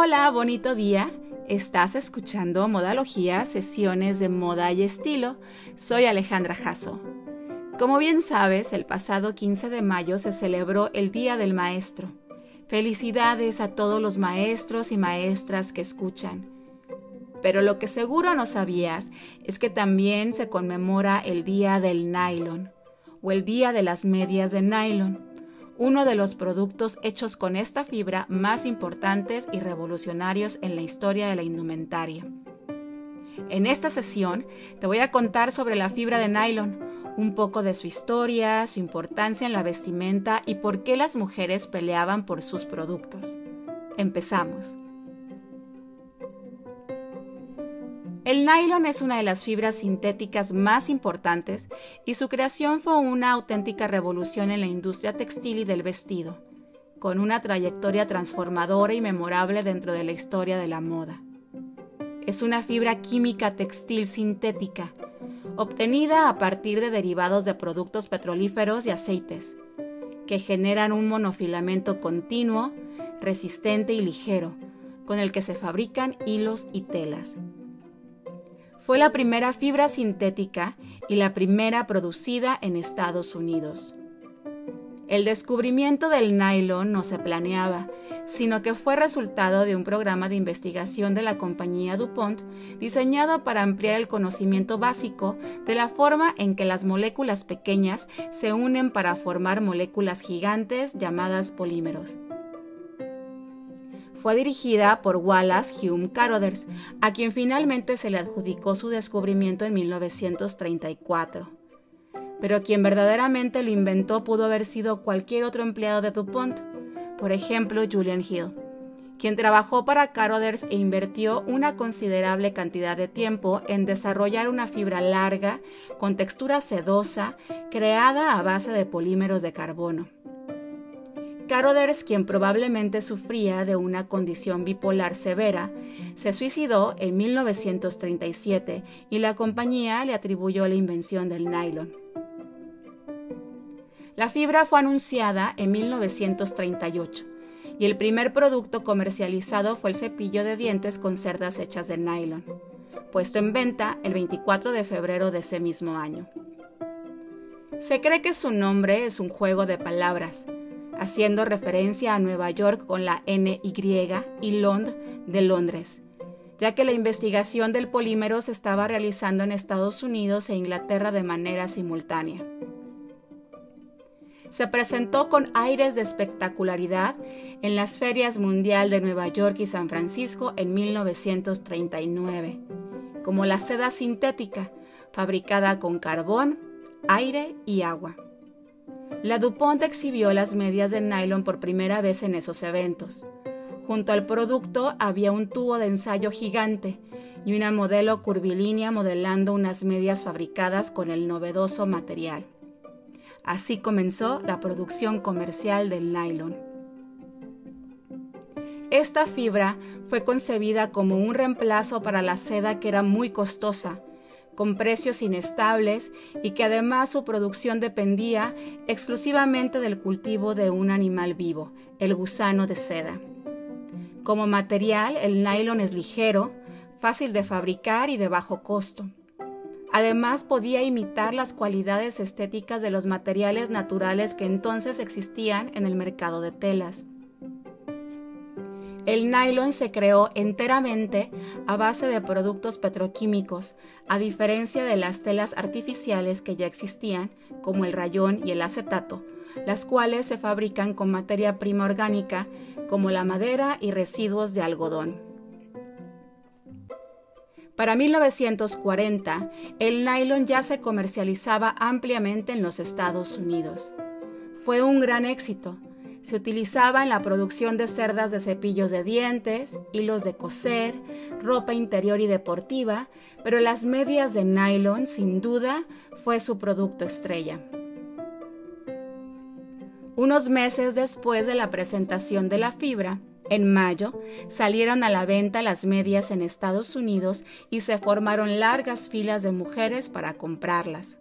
Hola, bonito día. Estás escuchando Modalogía, sesiones de moda y estilo. Soy Alejandra Jasso. Como bien sabes, el pasado 15 de mayo se celebró el Día del Maestro. Felicidades a todos los maestros y maestras que escuchan. Pero lo que seguro no sabías es que también se conmemora el Día del Nylon o el Día de las Medias de Nylon uno de los productos hechos con esta fibra más importantes y revolucionarios en la historia de la indumentaria. En esta sesión te voy a contar sobre la fibra de nylon, un poco de su historia, su importancia en la vestimenta y por qué las mujeres peleaban por sus productos. Empezamos. El nylon es una de las fibras sintéticas más importantes y su creación fue una auténtica revolución en la industria textil y del vestido, con una trayectoria transformadora y memorable dentro de la historia de la moda. Es una fibra química textil sintética, obtenida a partir de derivados de productos petrolíferos y aceites, que generan un monofilamento continuo, resistente y ligero, con el que se fabrican hilos y telas. Fue la primera fibra sintética y la primera producida en Estados Unidos. El descubrimiento del nylon no se planeaba, sino que fue resultado de un programa de investigación de la compañía DuPont diseñado para ampliar el conocimiento básico de la forma en que las moléculas pequeñas se unen para formar moléculas gigantes llamadas polímeros fue dirigida por Wallace Hume Carothers, a quien finalmente se le adjudicó su descubrimiento en 1934. Pero quien verdaderamente lo inventó pudo haber sido cualquier otro empleado de DuPont, por ejemplo Julian Hill, quien trabajó para Carothers e invirtió una considerable cantidad de tiempo en desarrollar una fibra larga, con textura sedosa, creada a base de polímeros de carbono. Carothers, quien probablemente sufría de una condición bipolar severa, se suicidó en 1937 y la compañía le atribuyó la invención del nylon. La fibra fue anunciada en 1938 y el primer producto comercializado fue el cepillo de dientes con cerdas hechas de nylon, puesto en venta el 24 de febrero de ese mismo año. Se cree que su nombre es un juego de palabras, haciendo referencia a Nueva York con la NY y Lond de Londres, ya que la investigación del polímero se estaba realizando en Estados Unidos e Inglaterra de manera simultánea. Se presentó con aires de espectacularidad en las ferias mundial de Nueva York y San Francisco en 1939, como la seda sintética, fabricada con carbón, aire y agua. La DuPont exhibió las medias de nylon por primera vez en esos eventos. Junto al producto había un tubo de ensayo gigante y una modelo curvilínea modelando unas medias fabricadas con el novedoso material. Así comenzó la producción comercial del nylon. Esta fibra fue concebida como un reemplazo para la seda que era muy costosa con precios inestables y que además su producción dependía exclusivamente del cultivo de un animal vivo, el gusano de seda. Como material, el nylon es ligero, fácil de fabricar y de bajo costo. Además, podía imitar las cualidades estéticas de los materiales naturales que entonces existían en el mercado de telas. El nylon se creó enteramente a base de productos petroquímicos, a diferencia de las telas artificiales que ya existían, como el rayón y el acetato, las cuales se fabrican con materia prima orgánica, como la madera y residuos de algodón. Para 1940, el nylon ya se comercializaba ampliamente en los Estados Unidos. Fue un gran éxito, se utilizaba en la producción de cerdas de cepillos de dientes, hilos de coser, ropa interior y deportiva, pero las medias de nylon, sin duda, fue su producto estrella. Unos meses después de la presentación de la fibra, en mayo, salieron a la venta las medias en Estados Unidos y se formaron largas filas de mujeres para comprarlas.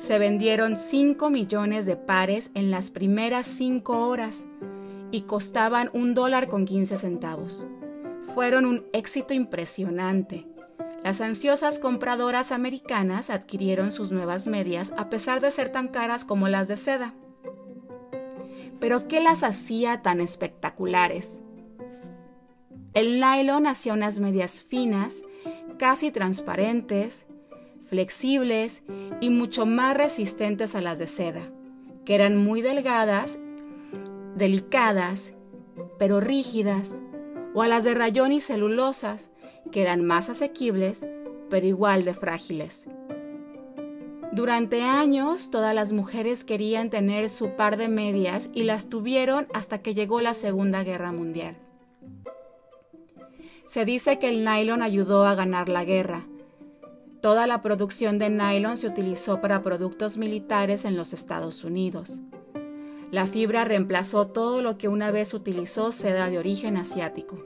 Se vendieron 5 millones de pares en las primeras 5 horas y costaban un dólar con 15 centavos. Fueron un éxito impresionante. Las ansiosas compradoras americanas adquirieron sus nuevas medias a pesar de ser tan caras como las de seda. Pero ¿qué las hacía tan espectaculares? El nylon hacía unas medias finas, casi transparentes, flexibles y mucho más resistentes a las de seda, que eran muy delgadas, delicadas, pero rígidas, o a las de rayón y celulosas, que eran más asequibles, pero igual de frágiles. Durante años todas las mujeres querían tener su par de medias y las tuvieron hasta que llegó la Segunda Guerra Mundial. Se dice que el nylon ayudó a ganar la guerra. Toda la producción de nylon se utilizó para productos militares en los Estados Unidos. La fibra reemplazó todo lo que una vez utilizó seda de origen asiático.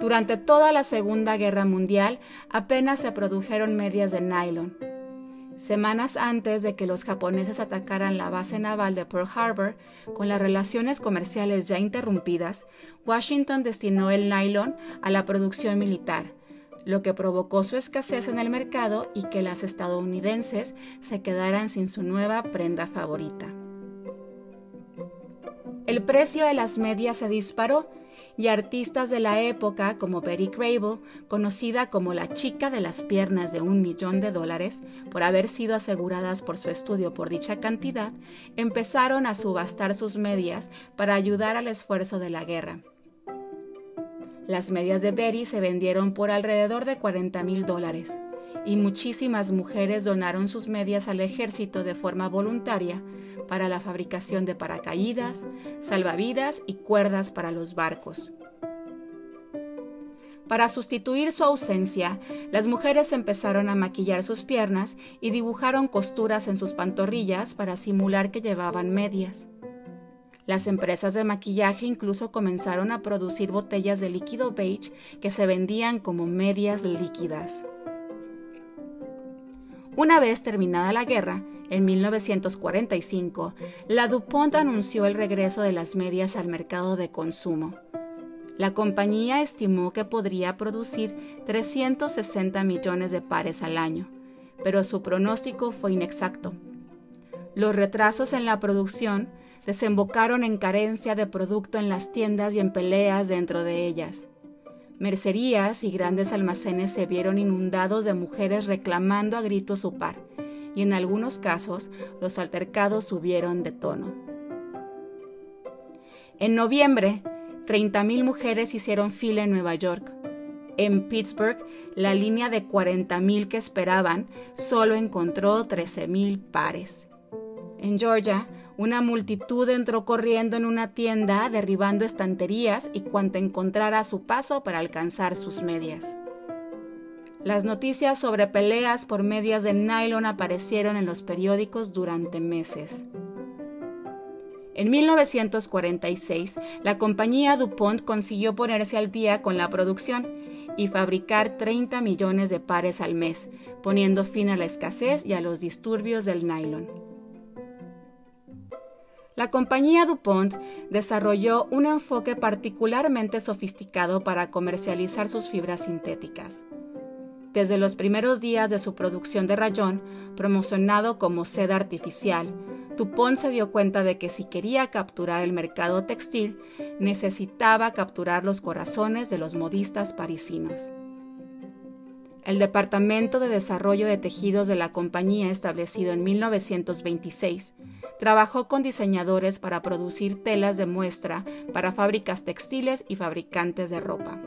Durante toda la Segunda Guerra Mundial apenas se produjeron medias de nylon. Semanas antes de que los japoneses atacaran la base naval de Pearl Harbor, con las relaciones comerciales ya interrumpidas, Washington destinó el nylon a la producción militar, lo que provocó su escasez en el mercado y que las estadounidenses se quedaran sin su nueva prenda favorita. El precio de las medias se disparó y artistas de la época como Betty Grable, conocida como la chica de las piernas de un millón de dólares por haber sido aseguradas por su estudio por dicha cantidad, empezaron a subastar sus medias para ayudar al esfuerzo de la guerra. Las medias de Betty se vendieron por alrededor de 40 mil dólares y muchísimas mujeres donaron sus medias al ejército de forma voluntaria para la fabricación de paracaídas, salvavidas y cuerdas para los barcos. Para sustituir su ausencia, las mujeres empezaron a maquillar sus piernas y dibujaron costuras en sus pantorrillas para simular que llevaban medias. Las empresas de maquillaje incluso comenzaron a producir botellas de líquido beige que se vendían como medias líquidas. Una vez terminada la guerra, en 1945, la DuPont anunció el regreso de las medias al mercado de consumo. La compañía estimó que podría producir 360 millones de pares al año, pero su pronóstico fue inexacto. Los retrasos en la producción desembocaron en carencia de producto en las tiendas y en peleas dentro de ellas. Mercerías y grandes almacenes se vieron inundados de mujeres reclamando a gritos su par y en algunos casos los altercados subieron de tono. En noviembre, 30.000 mujeres hicieron fila en Nueva York. En Pittsburgh, la línea de 40.000 que esperaban solo encontró 13.000 pares. En Georgia, una multitud entró corriendo en una tienda, derribando estanterías y cuanto encontrara a su paso para alcanzar sus medias. Las noticias sobre peleas por medias de nylon aparecieron en los periódicos durante meses. En 1946, la compañía DuPont consiguió ponerse al día con la producción y fabricar 30 millones de pares al mes, poniendo fin a la escasez y a los disturbios del nylon. La compañía DuPont desarrolló un enfoque particularmente sofisticado para comercializar sus fibras sintéticas. Desde los primeros días de su producción de rayón, promocionado como seda artificial, Dupont se dio cuenta de que si quería capturar el mercado textil, necesitaba capturar los corazones de los modistas parisinos. El Departamento de Desarrollo de Tejidos de la compañía, establecido en 1926, trabajó con diseñadores para producir telas de muestra para fábricas textiles y fabricantes de ropa.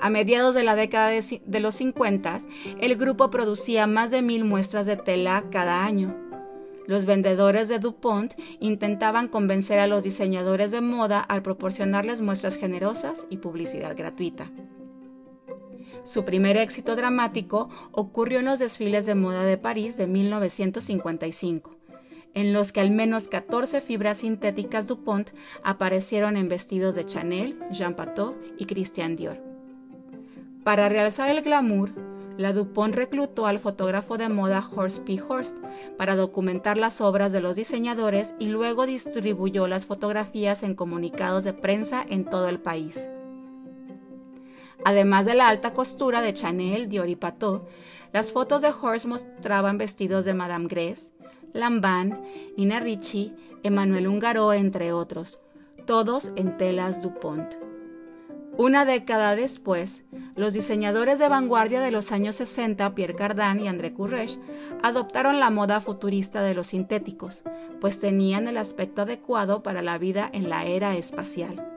A mediados de la década de, los 50, el grupo producía más de mil muestras de tela cada año. Los vendedores de DuPont intentaban convencer a los diseñadores de moda al proporcionarles muestras generosas y publicidad gratuita. Su primer éxito dramático ocurrió en los desfiles de moda de París de 1955, en los que al menos 14 fibras sintéticas DuPont aparecieron en vestidos de Chanel, Jean Patou y Christian Dior. Para realzar el glamour, la DuPont reclutó al fotógrafo de moda Horst P. Horst para documentar las obras de los diseñadores y luego distribuyó las fotografías en comunicados de prensa en todo el país. Además de la alta costura de Chanel, Dior y Pateau, las fotos de Horst mostraban vestidos de Madame Grès, Lanvin, Nina Ricci, Emmanuel Ungaro, entre otros, todos en telas DuPont. Una década después, los diseñadores de vanguardia de los años 60, Pierre Cardin y André Courrèges, adoptaron la moda futurista de los sintéticos, pues tenían el aspecto adecuado para la vida en la era espacial.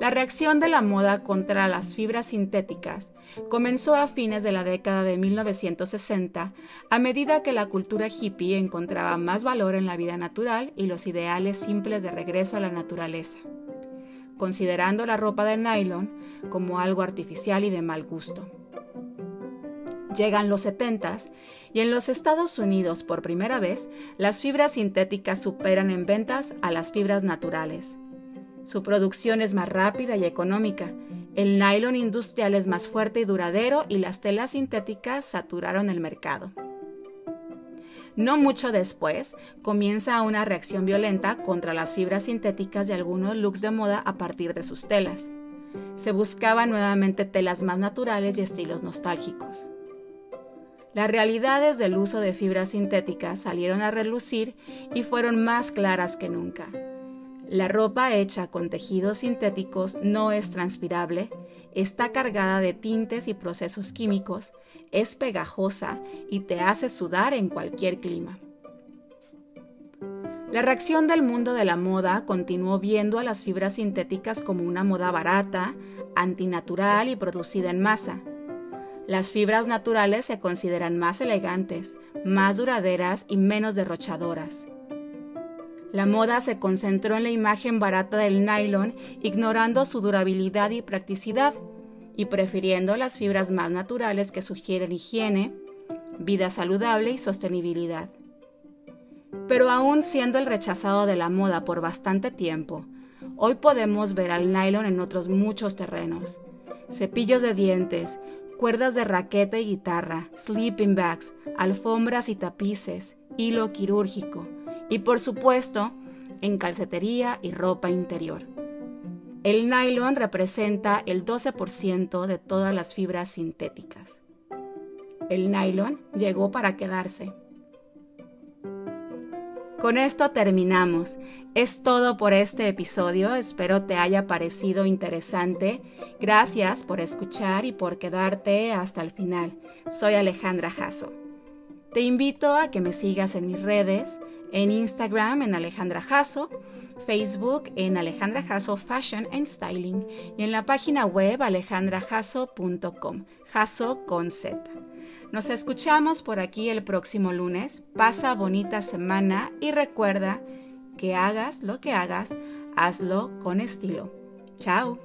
La reacción de la moda contra las fibras sintéticas comenzó a fines de la década de 1960 a medida que la cultura hippie encontraba más valor en la vida natural y los ideales simples de regreso a la naturaleza considerando la ropa de nylon como algo artificial y de mal gusto. Llegan los 70 y en los Estados Unidos por primera vez las fibras sintéticas superan en ventas a las fibras naturales. Su producción es más rápida y económica, el nylon industrial es más fuerte y duradero y las telas sintéticas saturaron el mercado. No mucho después, comienza una reacción violenta contra las fibras sintéticas de algunos looks de moda a partir de sus telas. Se buscaban nuevamente telas más naturales y estilos nostálgicos. Las realidades del uso de fibras sintéticas salieron a relucir y fueron más claras que nunca. La ropa hecha con tejidos sintéticos no es transpirable, está cargada de tintes y procesos químicos, es pegajosa y te hace sudar en cualquier clima. La reacción del mundo de la moda continuó viendo a las fibras sintéticas como una moda barata, antinatural y producida en masa. Las fibras naturales se consideran más elegantes, más duraderas y menos derrochadoras. La moda se concentró en la imagen barata del nylon, ignorando su durabilidad y practicidad, y prefiriendo las fibras más naturales que sugieren higiene, vida saludable y sostenibilidad. Pero aún siendo el rechazado de la moda por bastante tiempo, hoy podemos ver al nylon en otros muchos terrenos. Cepillos de dientes, cuerdas de raqueta y guitarra, sleeping bags, alfombras y tapices, hilo quirúrgico, y por supuesto en calcetería y ropa interior. El nylon representa el 12% de todas las fibras sintéticas. El nylon llegó para quedarse. Con esto terminamos. Es todo por este episodio. Espero te haya parecido interesante. Gracias por escuchar y por quedarte hasta el final. Soy Alejandra Jasso. Te invito a que me sigas en mis redes en Instagram en Alejandra Jasso, Facebook en Alejandra Jasso Fashion and Styling y en la página web alejandrajasso.com, Jasso con Z. Nos escuchamos por aquí el próximo lunes. Pasa bonita semana y recuerda que hagas lo que hagas, hazlo con estilo. Chao.